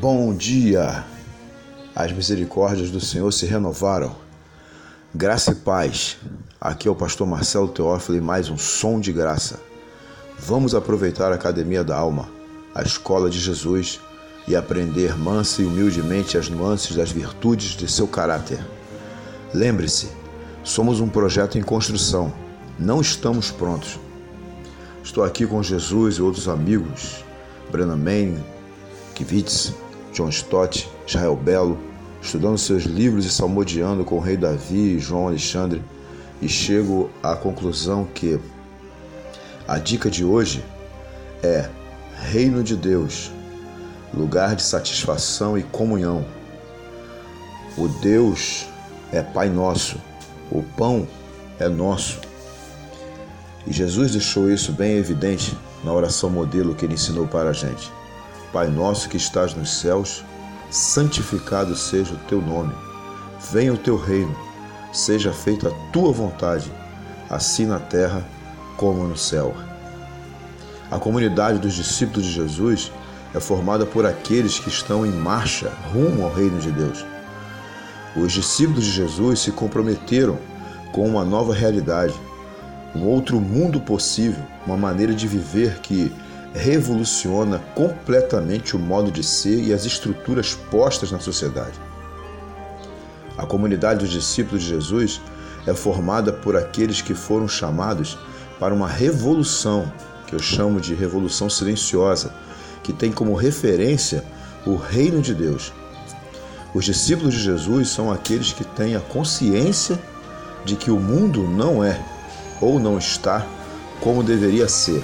Bom dia! As misericórdias do Senhor se renovaram. Graça e paz. Aqui é o pastor Marcelo Teófilo e mais um som de graça. Vamos aproveitar a Academia da Alma, a escola de Jesus, e aprender mansa e humildemente as nuances das virtudes de seu caráter. Lembre-se, somos um projeto em construção, não estamos prontos. Estou aqui com Jesus e outros amigos, Brennan Manning, Kivitz, John Stott, Israel Belo, estudando seus livros e salmodiando com o rei Davi e João Alexandre, e chego à conclusão que a dica de hoje é Reino de Deus, lugar de satisfação e comunhão. O Deus é Pai nosso, o pão é nosso. E Jesus deixou isso bem evidente na oração modelo que ele ensinou para a gente. Pai nosso que estás nos céus, santificado seja o teu nome. Venha o teu reino, seja feita a tua vontade, assim na terra como no céu. A comunidade dos discípulos de Jesus é formada por aqueles que estão em marcha rumo ao reino de Deus. Os discípulos de Jesus se comprometeram com uma nova realidade, um outro mundo possível, uma maneira de viver que revoluciona completamente o modo de ser e as estruturas postas na sociedade. A comunidade dos discípulos de Jesus é formada por aqueles que foram chamados para uma revolução, que eu chamo de revolução silenciosa, que tem como referência o reino de Deus. Os discípulos de Jesus são aqueles que têm a consciência de que o mundo não é ou não está como deveria ser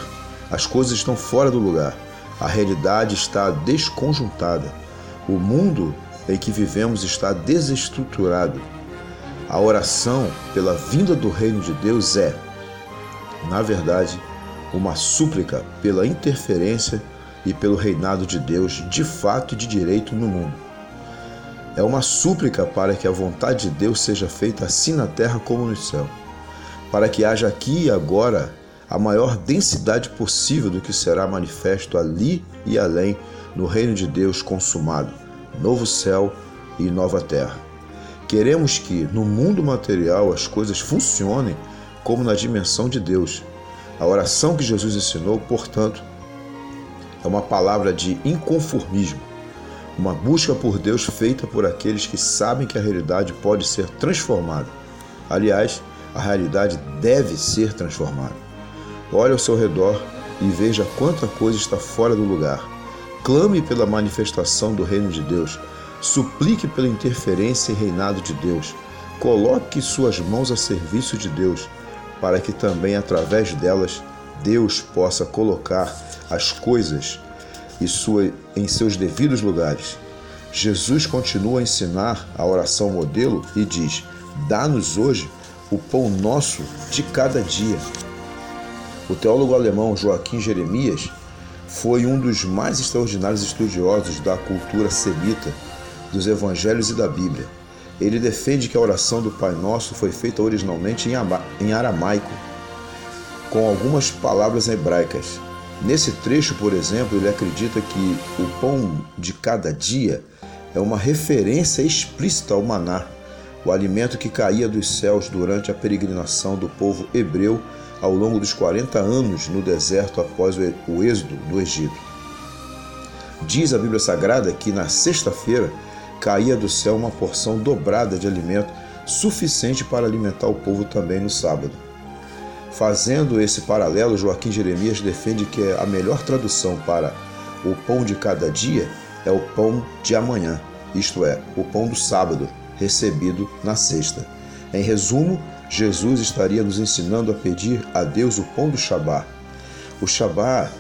as coisas estão fora do lugar. A realidade está desconjuntada. O mundo em que vivemos está desestruturado. A oração pela vinda do reino de Deus é, na verdade, uma súplica pela interferência e pelo reinado de Deus de fato e de direito no mundo. É uma súplica para que a vontade de Deus seja feita assim na terra como no céu, para que haja aqui e agora a maior densidade possível do que será manifesto ali e além no reino de Deus consumado, novo céu e nova terra. Queremos que no mundo material as coisas funcionem como na dimensão de Deus. A oração que Jesus ensinou, portanto, é uma palavra de inconformismo, uma busca por Deus feita por aqueles que sabem que a realidade pode ser transformada. Aliás, a realidade deve ser transformada. Olhe ao seu redor e veja quanta coisa está fora do lugar. Clame pela manifestação do reino de Deus. Suplique pela interferência e reinado de Deus. Coloque suas mãos a serviço de Deus, para que também através delas Deus possa colocar as coisas e sua, em seus devidos lugares. Jesus continua a ensinar a oração modelo e diz: Dá-nos hoje o pão nosso de cada dia. O teólogo alemão Joaquim Jeremias foi um dos mais extraordinários estudiosos da cultura semita, dos evangelhos e da Bíblia. Ele defende que a oração do Pai Nosso foi feita originalmente em aramaico, com algumas palavras hebraicas. Nesse trecho, por exemplo, ele acredita que o pão de cada dia é uma referência explícita ao maná, o alimento que caía dos céus durante a peregrinação do povo hebreu ao longo dos 40 anos no deserto após o êxodo do Egito. Diz a Bíblia Sagrada que na sexta-feira caía do céu uma porção dobrada de alimento suficiente para alimentar o povo também no sábado. Fazendo esse paralelo, Joaquim Jeremias defende que a melhor tradução para o pão de cada dia é o pão de amanhã, isto é, o pão do sábado, recebido na sexta. Em resumo, Jesus estaria nos ensinando a pedir a Deus o pão do Shabá. O Shabá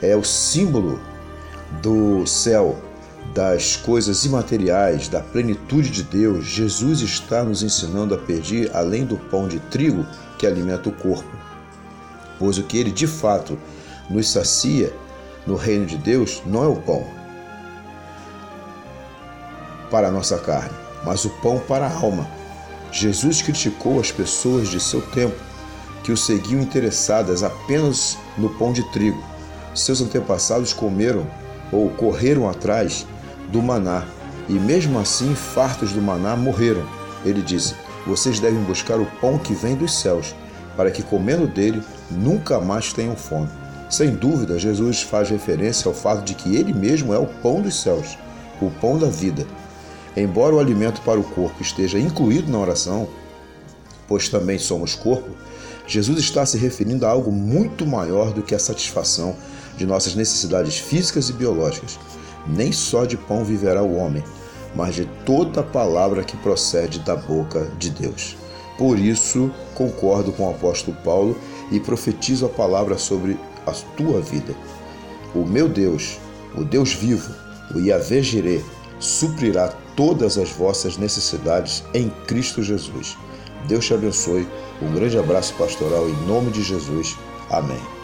é o símbolo do céu, das coisas imateriais, da plenitude de Deus. Jesus está nos ensinando a pedir além do pão de trigo que alimenta o corpo. Pois o que ele de fato nos sacia no reino de Deus não é o pão para a nossa carne, mas o pão para a alma Jesus criticou as pessoas de seu tempo que o seguiam interessadas apenas no pão de trigo. Seus antepassados comeram ou correram atrás do maná, e mesmo assim, fartos do maná, morreram. Ele disse: Vocês devem buscar o pão que vem dos céus, para que comendo dele nunca mais tenham fome. Sem dúvida, Jesus faz referência ao fato de que ele mesmo é o pão dos céus, o pão da vida. Embora o alimento para o corpo esteja incluído na oração, pois também somos corpo, Jesus está se referindo a algo muito maior do que a satisfação de nossas necessidades físicas e biológicas. Nem só de pão viverá o homem, mas de toda palavra que procede da boca de Deus. Por isso, concordo com o apóstolo Paulo e profetizo a palavra sobre a tua vida. O meu Deus, o Deus vivo, o Yahvé Jireh, suprirá todas as vossas necessidades em Cristo Jesus. Deus te abençoe. Um grande abraço pastoral em nome de Jesus. Amém.